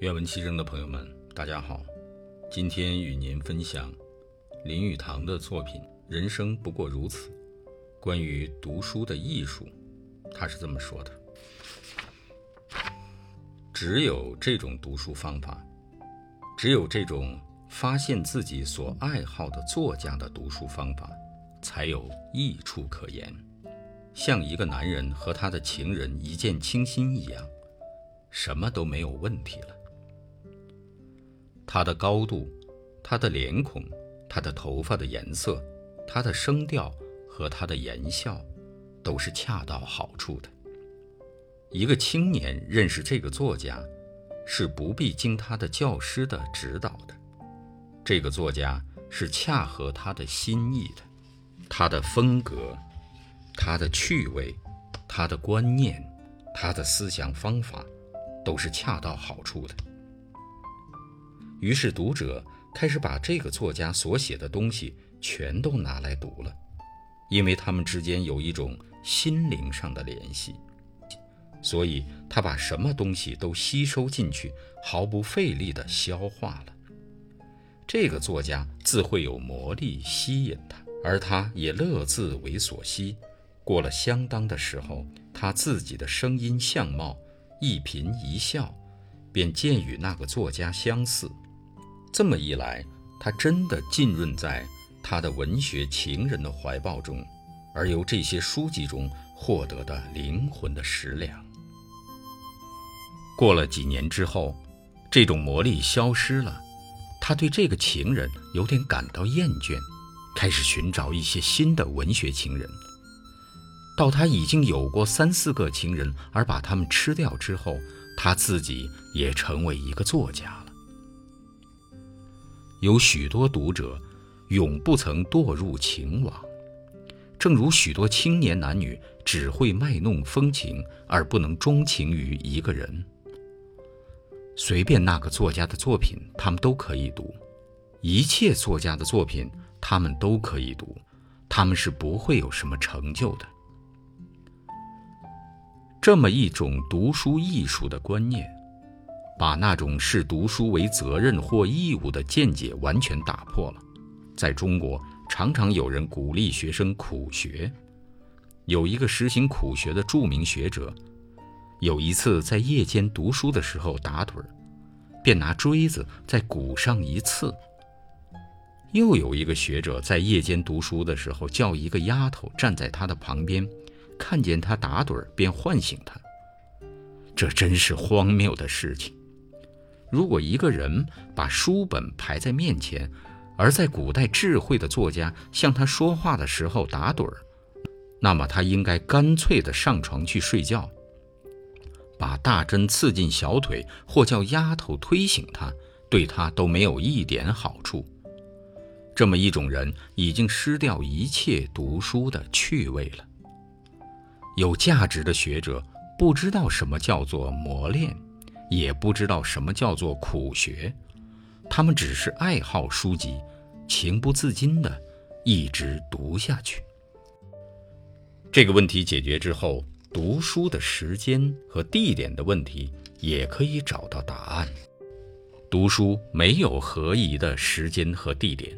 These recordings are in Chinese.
愿闻其声的朋友们，大家好。今天与您分享林语堂的作品《人生不过如此》。关于读书的艺术，他是这么说的：只有这种读书方法，只有这种发现自己所爱好的作家的读书方法，才有益处可言。像一个男人和他的情人一见倾心一样，什么都没有问题了。他的高度，他的脸孔，他的头发的颜色，他的声调和他的言笑，都是恰到好处的。一个青年认识这个作家，是不必经他的教师的指导的。这个作家是恰合他的心意的，他的风格，他的趣味，他的观念，他的思想方法，都是恰到好处的。于是，读者开始把这个作家所写的东西全都拿来读了，因为他们之间有一种心灵上的联系，所以他把什么东西都吸收进去，毫不费力地消化了。这个作家自会有魔力吸引他，而他也乐自为所吸。过了相当的时候，他自己的声音相貌一颦一笑，便渐与那个作家相似。这么一来，他真的浸润在他的文学情人的怀抱中，而由这些书籍中获得的灵魂的食粮。过了几年之后，这种魔力消失了，他对这个情人有点感到厌倦，开始寻找一些新的文学情人。到他已经有过三四个情人，而把他们吃掉之后，他自己也成为一个作家。有许多读者，永不曾堕入情网，正如许多青年男女只会卖弄风情，而不能钟情于一个人。随便那个作家的作品，他们都可以读；一切作家的作品，他们都可以读，他们是不会有什么成就的。这么一种读书艺术的观念。把那种视读书为责任或义务的见解完全打破了。在中国，常常有人鼓励学生苦学。有一个实行苦学的著名学者，有一次在夜间读书的时候打盹儿，便拿锥子在鼓上一刺。又有一个学者在夜间读书的时候，叫一个丫头站在他的旁边，看见他打盹儿便唤醒他。这真是荒谬的事情。如果一个人把书本排在面前，而在古代智慧的作家向他说话的时候打盹儿，那么他应该干脆的上床去睡觉。把大针刺进小腿，或叫丫头推醒他，对他都没有一点好处。这么一种人，已经失掉一切读书的趣味了。有价值的学者不知道什么叫做磨练。也不知道什么叫做苦学，他们只是爱好书籍，情不自禁地一直读下去。这个问题解决之后，读书的时间和地点的问题也可以找到答案。读书没有合宜的时间和地点，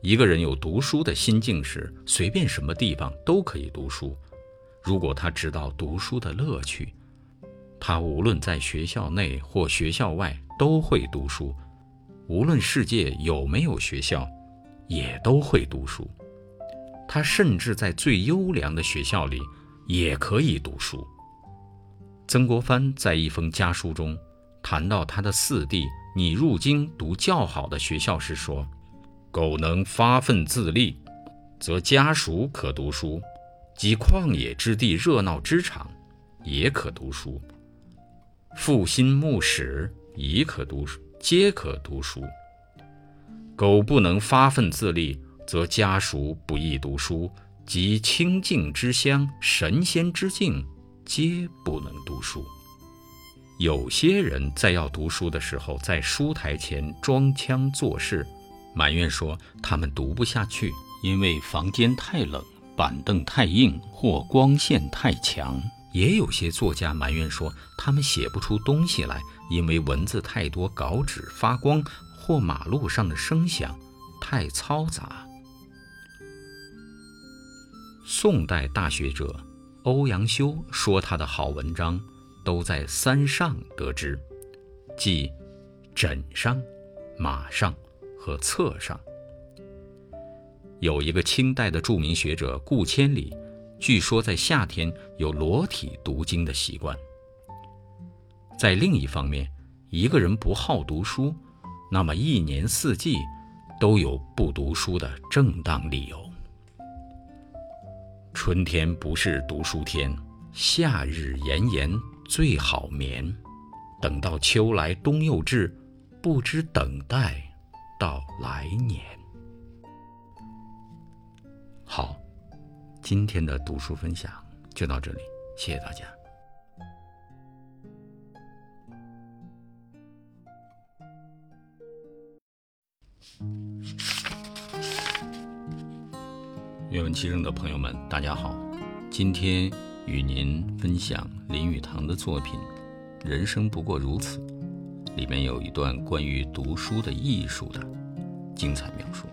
一个人有读书的心境时，随便什么地方都可以读书。如果他知道读书的乐趣。他无论在学校内或学校外都会读书，无论世界有没有学校，也都会读书。他甚至在最优良的学校里也可以读书。曾国藩在一封家书中谈到他的四弟拟入京读较好的学校时说：“苟能发奋自立，则家属可读书；及旷野之地、热闹之场，也可读书。”复心慕史，亦可读书，皆可读书。苟不能发奋自立，则家属不易读书，及清净之乡、神仙之境，皆不能读书。有些人在要读书的时候，在书台前装腔作势，埋怨说他们读不下去，因为房间太冷，板凳太硬，或光线太强。也有些作家埋怨说，他们写不出东西来，因为文字太多，稿纸发光，或马路上的声响太嘈杂。宋代大学者欧阳修说，他的好文章都在三上得知，即枕上、马上和册上。有一个清代的著名学者顾千里。据说在夏天有裸体读经的习惯。在另一方面，一个人不好读书，那么一年四季都有不读书的正当理由。春天不是读书天，夏日炎炎最好眠。等到秋来冬又至，不知等待到来年。好。今天的读书分享就到这里，谢谢大家。愿闻其声的朋友们，大家好，今天与您分享林语堂的作品《人生不过如此》，里面有一段关于读书的艺术的精彩描述。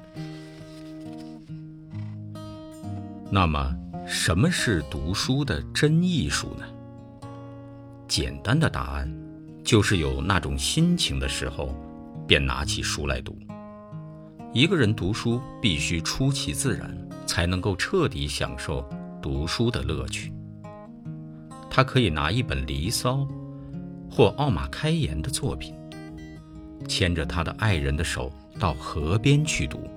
那么，什么是读书的真艺术呢？简单的答案，就是有那种心情的时候，便拿起书来读。一个人读书必须出其自然，才能够彻底享受读书的乐趣。他可以拿一本《离骚》或奥马开言的作品，牵着他的爱人的手到河边去读。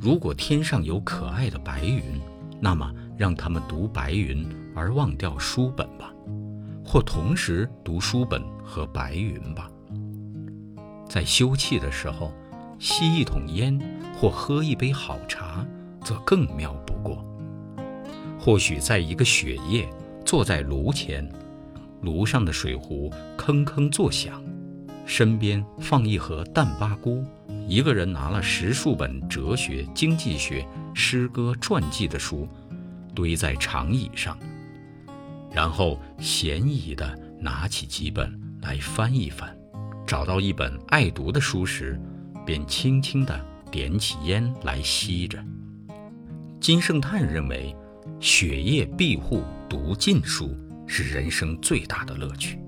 如果天上有可爱的白云，那么让他们读白云而忘掉书本吧，或同时读书本和白云吧。在休憩的时候，吸一桶烟或喝一杯好茶，则更妙不过。或许在一个雪夜，坐在炉前，炉上的水壶铿铿作响，身边放一盒淡巴菇。一个人拿了十数本哲学、经济学、诗歌、传记的书，堆在长椅上，然后闲逸地拿起几本来翻一翻，找到一本爱读的书时，便轻轻地点起烟来吸着。金圣叹认为，雪夜闭户读禁书是人生最大的乐趣。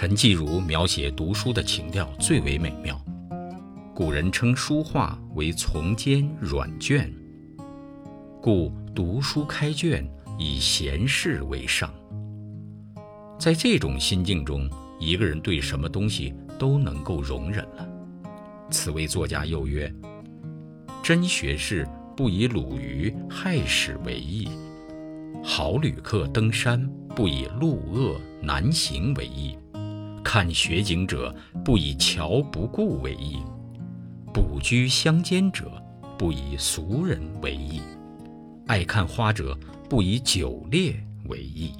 陈继儒描写读书的情调最为美妙。古人称书画为从笺软卷，故读书开卷以闲事为上。在这种心境中，一个人对什么东西都能够容忍了。此位作家又曰：“真学士不以鲁豫害史为意，好旅客登山不以路恶难行为意，看雪景者不以桥不顾为意。”卜居乡间者，不以俗人为意；爱看花者，不以酒猎为意。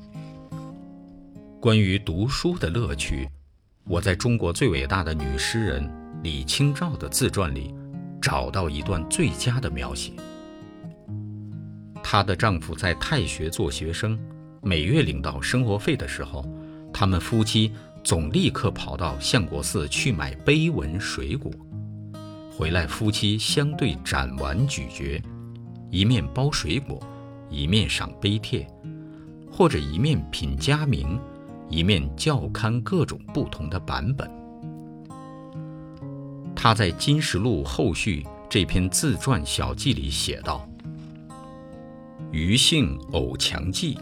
关于读书的乐趣，我在中国最伟大的女诗人李清照的自传里找到一段最佳的描写。她的丈夫在太学做学生，每月领到生活费的时候，他们夫妻总立刻跑到相国寺去买碑文水果。回来，夫妻相对斩完咀嚼，一面包水果，一面赏碑帖，或者一面品佳茗，一面校勘各种不同的版本。他在《金石录后序》这篇自传小记里写道：“余姓偶强记，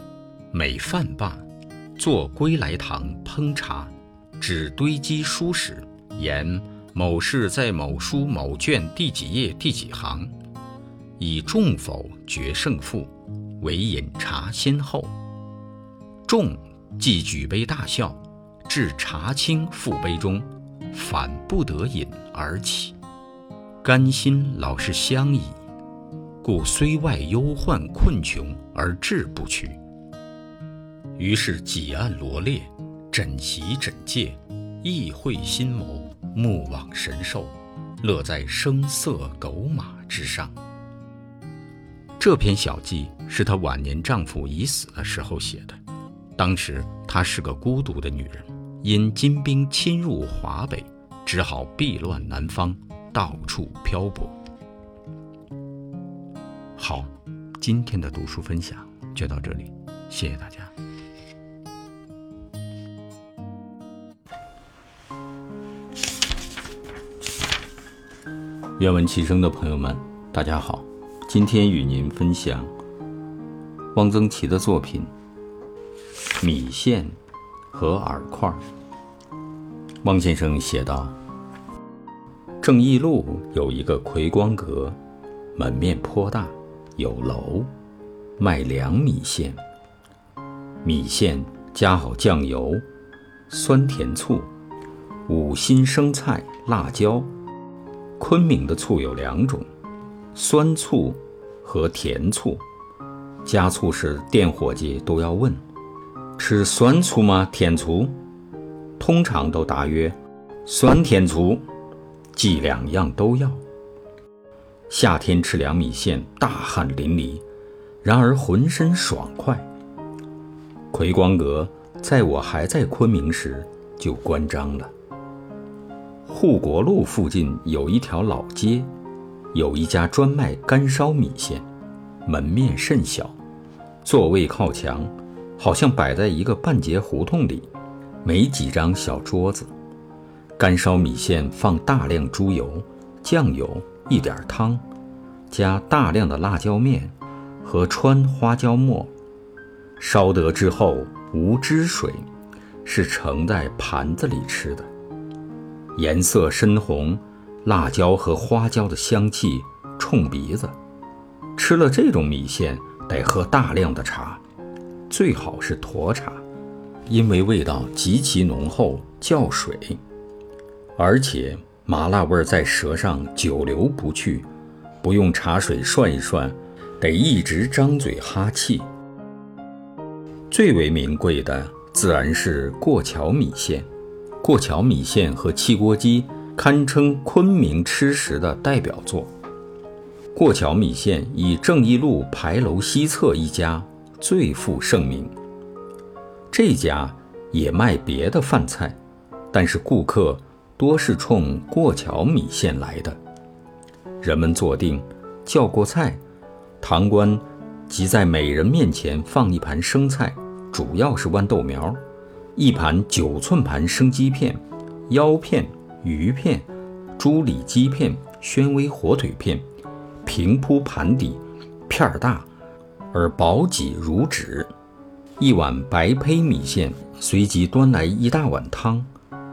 每饭罢，坐归来堂烹茶，只堆积书史，言。”某事在某书某卷第几页第几行，以众否决胜负，唯饮茶先后。众即举杯大笑，至茶清覆杯中，反不得饮而起。甘心老是相倚，故虽外忧患困穷而志不屈。于是几案罗列，枕席枕藉，意会心谋。目往神兽，乐在声色狗马之上。这篇小记是她晚年丈夫已死的时候写的。当时她是个孤独的女人，因金兵侵入华北，只好避乱南方，到处漂泊。好，今天的读书分享就到这里，谢谢大家。愿闻其声的朋友们，大家好，今天与您分享汪曾祺的作品《米线和饵块》。汪先生写道：“正义路有一个葵光阁，门面颇大，有楼，卖凉米线。米线加好酱油、酸甜醋、五辛生菜、辣椒。”昆明的醋有两种，酸醋和甜醋。加醋时，店伙计都要问：“吃酸醋吗？甜醋？”通常都答曰：“酸甜醋。”即两样都要。夏天吃凉米线，大汗淋漓，然而浑身爽快。葵光阁在我还在昆明时就关张了。护国路附近有一条老街，有一家专卖干烧米线，门面甚小，座位靠墙，好像摆在一个半截胡同里，没几张小桌子。干烧米线放大量猪油、酱油，一点汤，加大量的辣椒面和川花椒末，烧得之后无汁水，是盛在盘子里吃的。颜色深红，辣椒和花椒的香气冲鼻子。吃了这种米线，得喝大量的茶，最好是沱茶，因为味道极其浓厚，叫水，而且麻辣味在舌上久留不去，不用茶水涮一涮，得一直张嘴哈气。最为名贵的自然是过桥米线。过桥米线和汽锅鸡堪称昆明吃食的代表作。过桥米线以正义路牌楼西侧一家最负盛名。这家也卖别的饭菜，但是顾客多是冲过桥米线来的。人们坐定，叫过菜，堂倌即在每人面前放一盘生菜，主要是豌豆苗。一盘九寸盘生鸡片、腰片、鱼片、猪里脊片、宣威火腿片，平铺盘底，片儿大，而薄几如纸。一碗白胚米线，随即端来一大碗汤，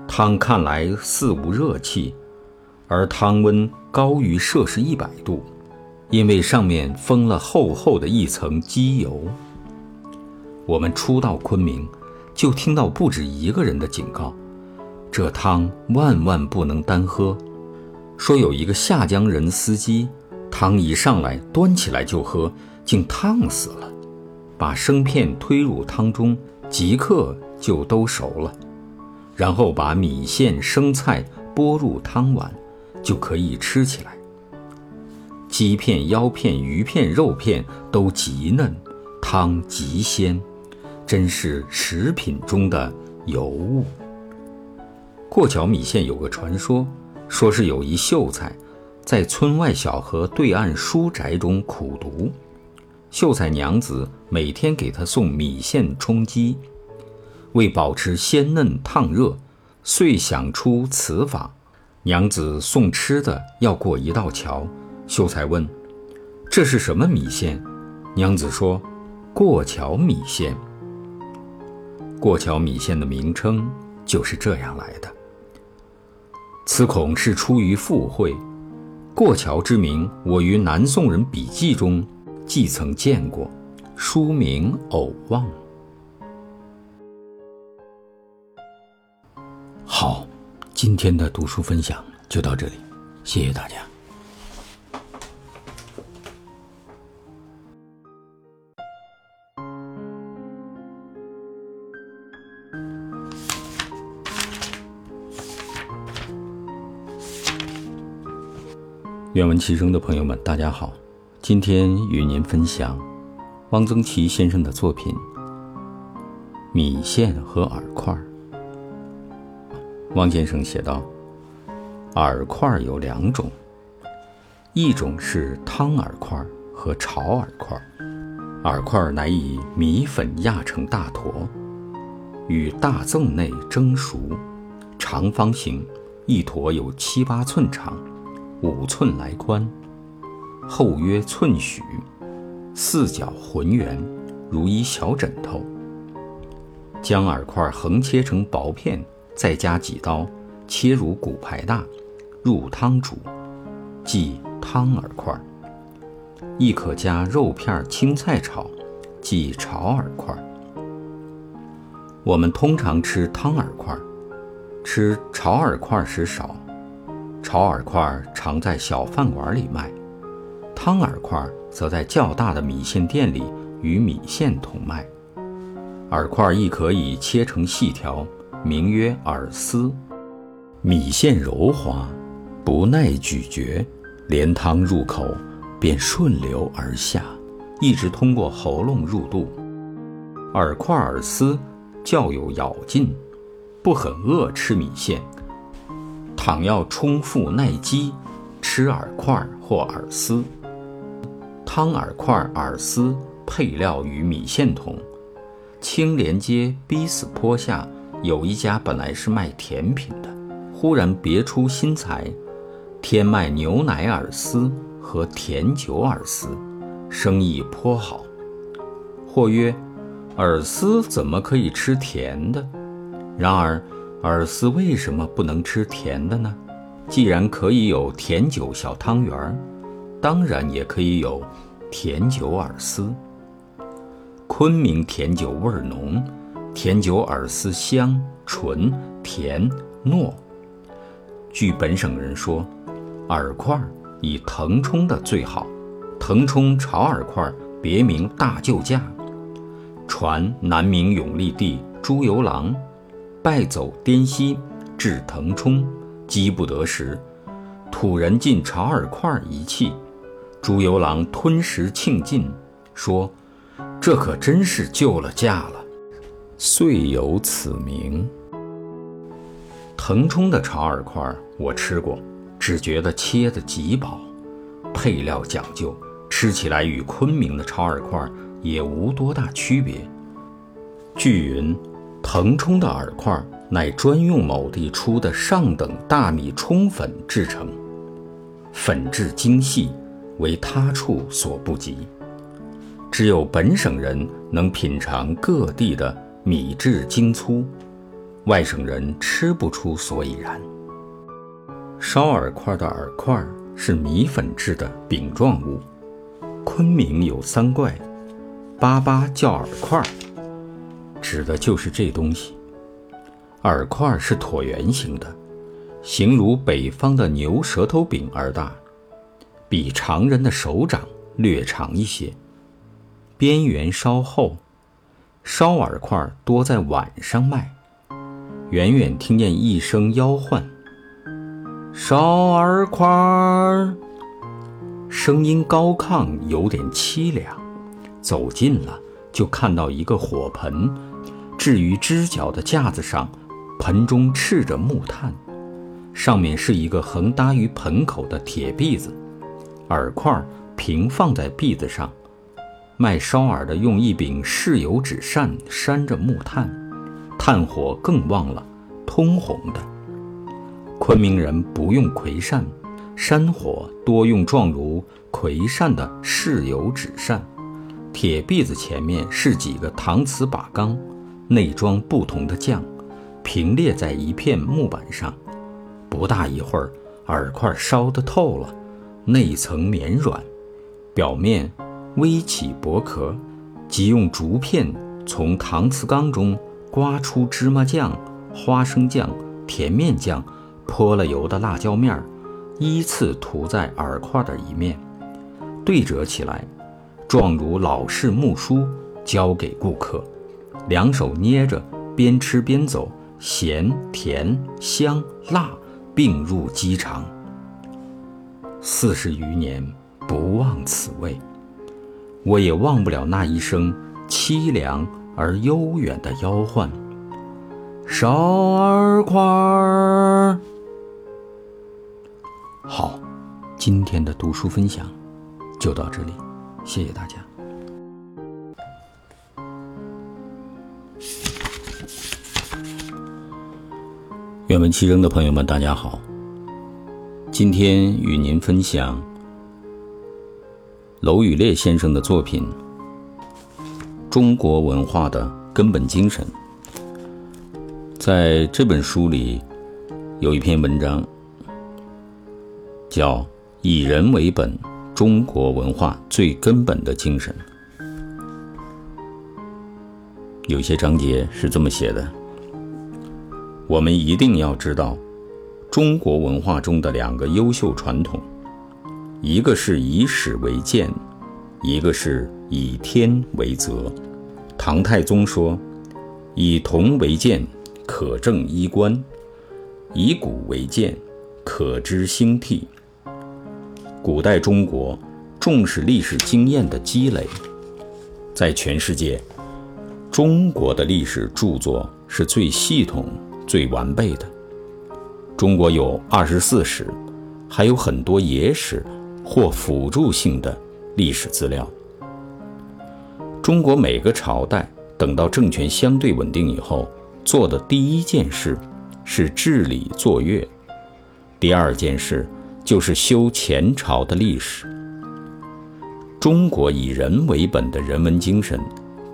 汤看来似无热气，而汤温高于摄氏一百度，因为上面封了厚厚的一层鸡油。我们初到昆明。就听到不止一个人的警告：这汤万万不能单喝。说有一个下江人司机，汤一上来端起来就喝，竟烫死了。把生片推入汤中，即刻就都熟了，然后把米线、生菜拨入汤碗，就可以吃起来。鸡片、腰片、鱼片、肉片都极嫩，汤极鲜。真是食品中的尤物。过桥米线有个传说，说是有一秀才，在村外小河对岸书宅中苦读，秀才娘子每天给他送米线充饥，为保持鲜嫩烫热，遂想出此法。娘子送吃的要过一道桥，秀才问：“这是什么米线？”娘子说：“过桥米线。”过桥米线的名称就是这样来的。此恐是出于附会。过桥之名，我于南宋人笔记中既曾见过，书名偶忘。好，今天的读书分享就到这里，谢谢大家。愿闻其声的朋友们，大家好，今天与您分享汪曾祺先生的作品《米线和饵块》。汪先生写道：“饵块有两种，一种是汤饵块和炒饵块。饵块乃以米粉压成大坨，与大粽内蒸熟，长方形，一坨有七八寸长，五寸来宽。”厚约寸许，四角浑圆，如一小枕头。将饵块横切成薄片，再加几刀，切如骨牌大，入汤煮，即汤饵块。亦可加肉片、青菜炒，即炒饵块。我们通常吃汤饵块，吃炒饵块时少。炒饵块常在小饭馆里卖。汤饵块则在较大的米线店里与米线同卖，饵块亦可以切成细条，名曰饵丝。米线柔滑，不耐咀嚼，连汤入口便顺流而下，一直通过喉咙入肚。饵块饵丝较有咬劲，不很饿吃米线。倘要充腹耐饥，吃饵块或饵丝。汤饵块、饵丝配料与米线同。青莲街逼死坡下有一家本来是卖甜品的，忽然别出心裁，添卖牛奶饵丝和甜酒饵丝，生意颇好。或曰：饵丝怎么可以吃甜的？然而饵丝为什么不能吃甜的呢？既然可以有甜酒小汤圆儿。当然也可以有甜酒饵丝。昆明甜酒味儿浓，甜酒饵丝香醇甜糯。据本省人说，饵块以腾冲的最好。腾冲炒饵块别名大救驾。传南明永历帝朱由榔败走滇西，至腾冲，饥不得食，土人进炒饵块一气。朱由榔吞食庆尽，说：“这可真是救了驾了。”遂有此名。腾冲的炒饵块我吃过，只觉得切得极薄，配料讲究，吃起来与昆明的炒饵块也无多大区别。据云，腾冲的饵块乃专用某地出的上等大米冲粉制成，粉质精细。为他处所不及，只有本省人能品尝各地的米质精粗，外省人吃不出所以然。烧饵块的饵块是米粉制的饼状物，昆明有三怪，粑粑叫饵块，指的就是这东西。饵块是椭圆形的，形如北方的牛舌头饼而大。比常人的手掌略长一些，边缘稍厚。烧饵块多在晚上卖。远远听见一声吆唤：“烧饵块！”声音高亢，有点凄凉。走近了，就看到一个火盆，置于支脚的架子上，盆中赤着木炭，上面是一个横搭于盆口的铁篦子。饵块平放在篦子上，卖烧饵的用一柄柿油纸扇扇着木炭，炭火更旺了，通红的。昆明人不用葵扇，山火多用状如葵扇的柿油纸扇。铁篦子前面是几个搪瓷把缸，内装不同的酱，平列在一片木板上。不大一会儿，饵块烧得透了。内层绵软，表面微起薄壳，即用竹片从搪瓷缸中刮出芝麻酱、花生酱、甜面酱，泼了油的辣椒面儿，依次涂在饵块的一面，对折起来，状如老式木梳，交给顾客，两手捏着，边吃边走，咸甜香辣并入鸡肠。四十余年，不忘此味。我也忘不了那一声凄凉而悠远的吆唤：“少儿块儿！”好，今天的读书分享就到这里，谢谢大家。愿闻其声的朋友们，大家好。今天与您分享娄宇烈先生的作品《中国文化的根本精神》。在这本书里，有一篇文章叫《以人为本：中国文化最根本的精神》。有些章节是这么写的。我们一定要知道，中国文化中的两个优秀传统，一个是以史为鉴，一个是以天为则。唐太宗说：“以铜为鉴，可正衣冠；以古为鉴，可知兴替。”古代中国重视历史经验的积累，在全世界，中国的历史著作是最系统。最完备的。中国有二十四史，还有很多野史或辅助性的历史资料。中国每个朝代等到政权相对稳定以后，做的第一件事是治理作乐，第二件事就是修前朝的历史。中国以人为本的人文精神，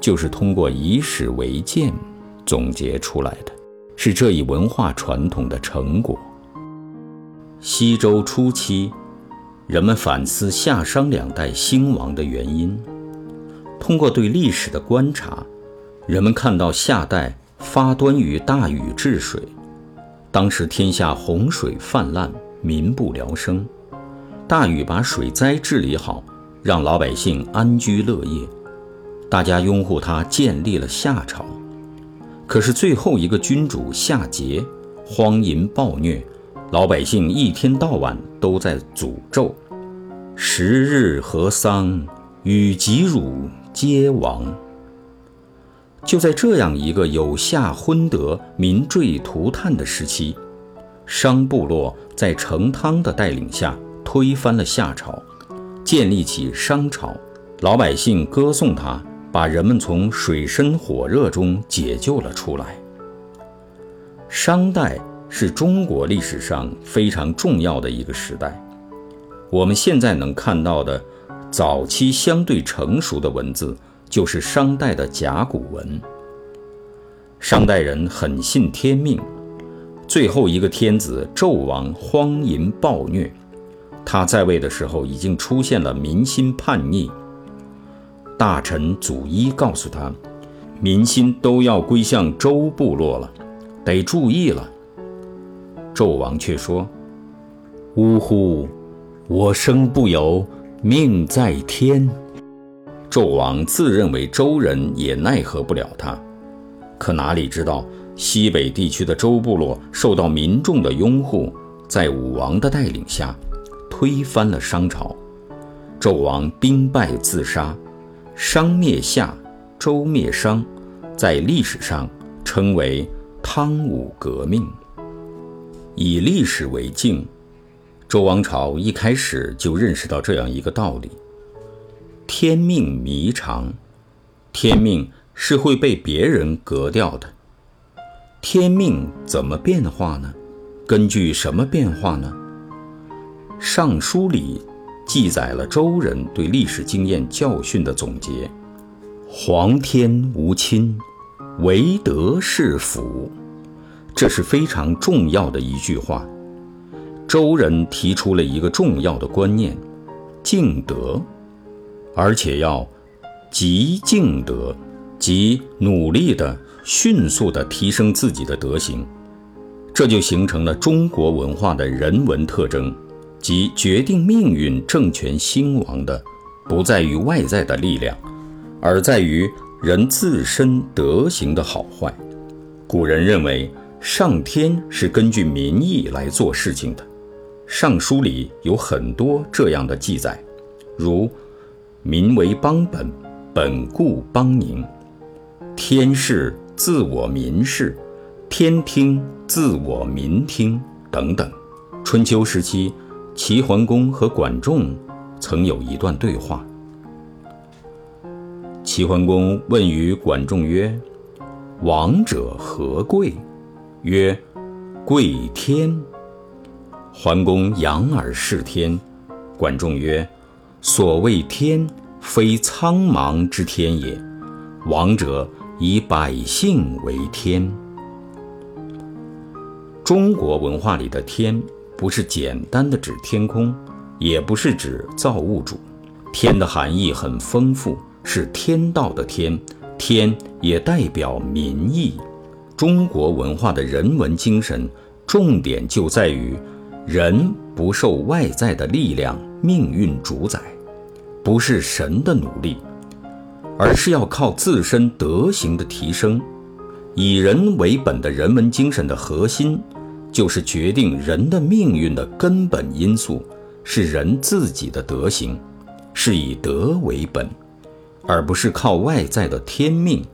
就是通过以史为鉴总结出来的。是这一文化传统的成果。西周初期，人们反思夏商两代兴亡的原因。通过对历史的观察，人们看到夏代发端于大禹治水，当时天下洪水泛滥，民不聊生。大禹把水灾治理好，让老百姓安居乐业，大家拥护他，建立了夏朝。可是最后一个君主夏桀，荒淫暴虐，老百姓一天到晚都在诅咒：“十日河桑，禹及汝皆亡。”就在这样一个有夏昏德、民坠涂炭的时期，商部落在成汤的带领下推翻了夏朝，建立起商朝，老百姓歌颂他。把人们从水深火热中解救了出来。商代是中国历史上非常重要的一个时代。我们现在能看到的早期相对成熟的文字，就是商代的甲骨文。商代人很信天命，最后一个天子纣王荒淫暴虐，他在位的时候已经出现了民心叛逆。大臣祖一告诉他，民心都要归向周部落了，得注意了。纣王却说：“呜呼，我生不由，命在天。”纣王自认为周人也奈何不了他，可哪里知道西北地区的周部落受到民众的拥护，在武王的带领下，推翻了商朝。纣王兵败自杀。商灭夏，周灭商，在历史上称为汤武革命。以历史为镜，周王朝一开始就认识到这样一个道理：天命弥长，天命是会被别人革掉的。天命怎么变化呢？根据什么变化呢？《尚书》里。记载了周人对历史经验教训的总结：“皇天无亲，唯德是辅。”这是非常重要的一句话。周人提出了一个重要的观念：敬德，而且要极敬德，即努力的、迅速的提升自己的德行。这就形成了中国文化的人文特征。即决定命运、政权兴亡的，不在于外在的力量，而在于人自身德行的好坏。古人认为，上天是根据民意来做事情的，《尚书》里有很多这样的记载。如“民为邦本，本固邦宁”，“天视自我民视，天听自我民听”等等。春秋时期，齐桓公和管仲曾有一段对话。齐桓公问于管仲曰：“王者何贵？”曰：“贵天。”桓公仰而视天。管仲曰：“所谓天，非苍茫之天也。王者以百姓为天。”中国文化里的天，不是简单的指天空，也不是指造物主。天的含义很丰富。是天道的天，天也代表民意。中国文化的人文精神，重点就在于人不受外在的力量、命运主宰，不是神的努力，而是要靠自身德行的提升。以人为本的人文精神的核心，就是决定人的命运的根本因素是人自己的德行，是以德为本。而不是靠外在的天命，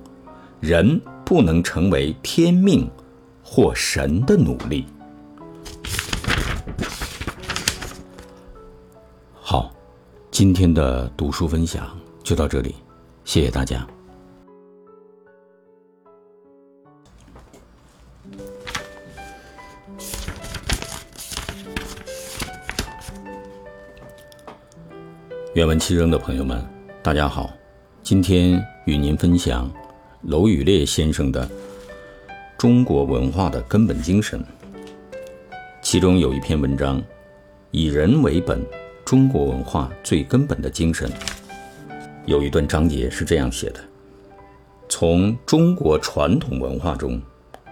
人不能成为天命或神的努力。好，今天的读书分享就到这里，谢谢大家。愿闻其声的朋友们，大家好。今天与您分享娄宇烈先生的《中国文化的根本精神》，其中有一篇文章，以人为本，中国文化最根本的精神。有一段章节是这样写的：从中国传统文化中，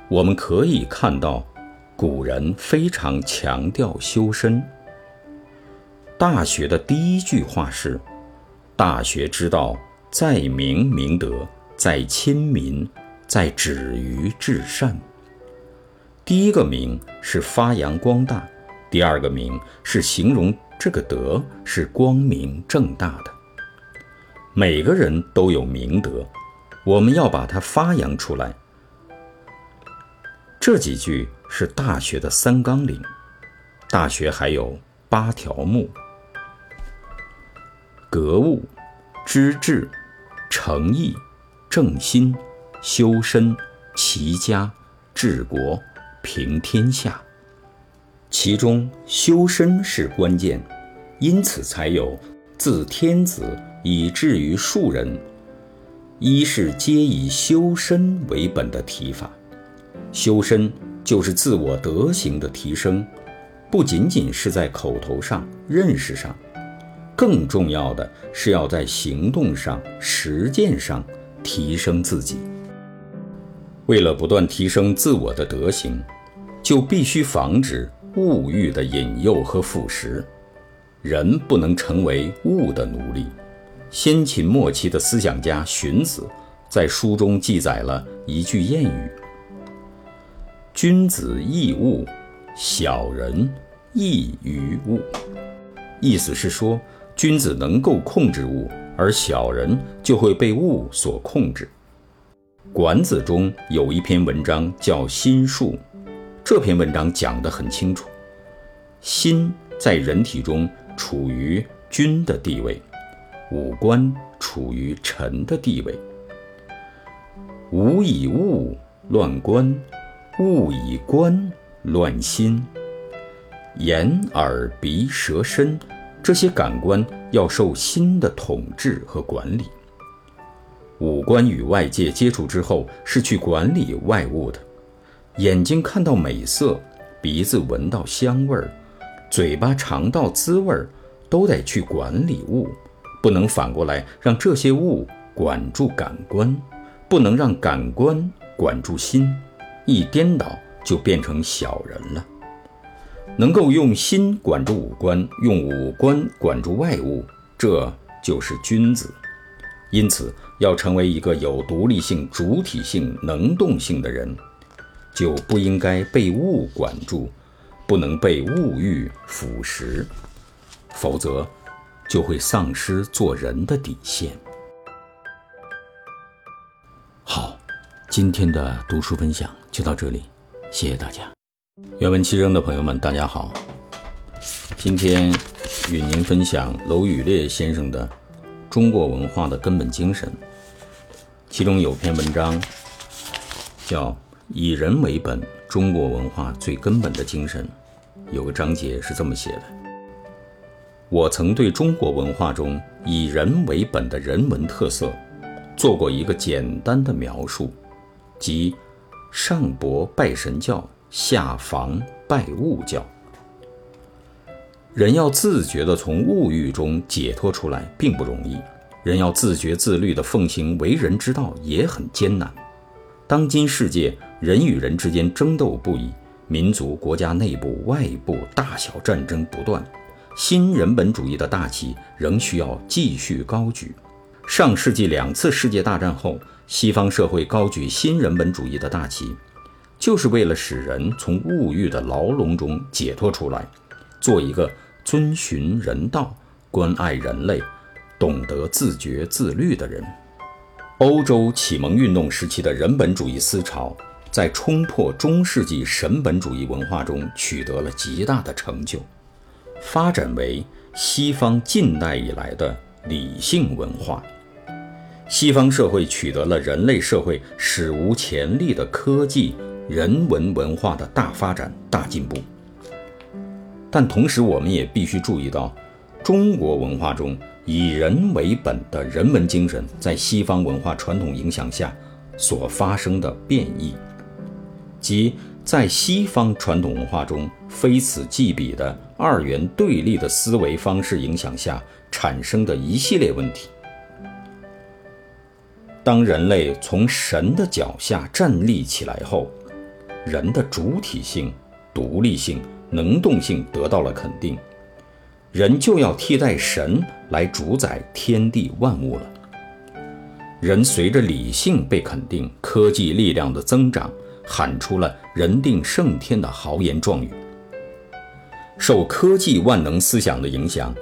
我们可以看到，古人非常强调修身。《大学》的第一句话是：“大学之道。”在明明德，在亲民，在止于至善。第一个明是发扬光大，第二个明是形容这个德是光明正大的。每个人都有明德，我们要把它发扬出来。这几句是《大学》的三纲领，《大学》还有八条目：格物、知治。诚意、正心、修身、齐家、治国、平天下，其中修身是关键，因此才有自天子以至于庶人，一是皆以修身为本的提法。修身就是自我德行的提升，不仅仅是在口头上、认识上。更重要的是要在行动上、实践上提升自己。为了不断提升自我的德行，就必须防止物欲的引诱和腐蚀。人不能成为物的奴隶。先秦末期的思想家荀子在书中记载了一句谚语：“君子易物，小人易于物。”意思是说。君子能够控制物，而小人就会被物所控制。管子中有一篇文章叫《心术》，这篇文章讲得很清楚：心在人体中处于君的地位，五官处于臣的地位。吾以物乱观，物以观乱心。眼、耳、鼻、舌、身。这些感官要受心的统治和管理。五官与外界接触之后，是去管理外物的。眼睛看到美色，鼻子闻到香味儿，嘴巴尝到滋味儿，都得去管理物，不能反过来让这些物管住感官，不能让感官管住心，一颠倒就变成小人了。能够用心管住五官，用五官管住外物，这就是君子。因此，要成为一个有独立性、主体性、能动性的人，就不应该被物管住，不能被物欲腐蚀，否则，就会丧失做人的底线。好，今天的读书分享就到这里，谢谢大家。原文七声的朋友们，大家好，今天与您分享娄宇烈先生的《中国文化的根本精神》，其中有篇文章叫《以人为本：中国文化最根本的精神》，有个章节是这么写的。我曾对中国文化中以人为本的人文特色做过一个简单的描述，即上博拜神教，下防拜物教。人要自觉地从物欲中解脱出来，并不容易；人要自觉自律地奉行为人之道，也很艰难。当今世界，人与人之间争斗不已，民族、国家内部、外部大小战争不断。新人本主义的大旗仍需要继续高举。上世纪两次世界大战后，西方社会高举新人本主义的大旗，就是为了使人从物欲的牢笼中解脱出来，做一个遵循人道、关爱人类、懂得自觉自律的人。欧洲启蒙运动时期的人本主义思潮，在冲破中世纪神本主义文化中取得了极大的成就。发展为西方近代以来的理性文化，西方社会取得了人类社会史无前例的科技、人文文化的大发展、大进步。但同时，我们也必须注意到，中国文化中以人为本的人文精神在西方文化传统影响下所发生的变异，即。在西方传统文化中，非此即彼的二元对立的思维方式影响下产生的一系列问题。当人类从神的脚下站立起来后，人的主体性、独立性、能动性得到了肯定，人就要替代神来主宰天地万物了。人随着理性被肯定，科技力量的增长。喊出了“人定胜天”的豪言壮语。受科技万能思想的影响，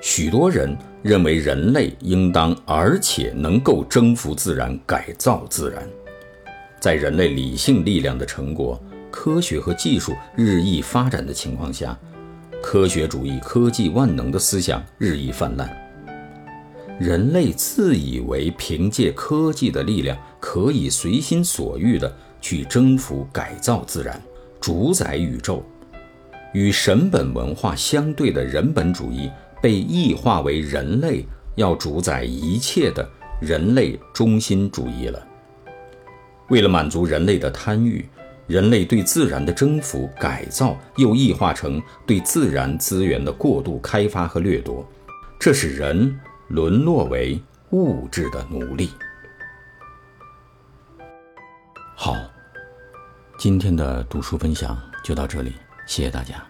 许多人认为人类应当而且能够征服自然、改造自然。在人类理性力量的成果、科学和技术日益发展的情况下，科学主义、科技万能的思想日益泛滥。人类自以为凭借科技的力量可以随心所欲地。去征服、改造自然，主宰宇宙，与神本文化相对的人本主义被异化为人类要主宰一切的人类中心主义了。为了满足人类的贪欲，人类对自然的征服、改造又异化成对自然资源的过度开发和掠夺，这使人沦落为物质的奴隶。好，今天的读书分享就到这里，谢谢大家。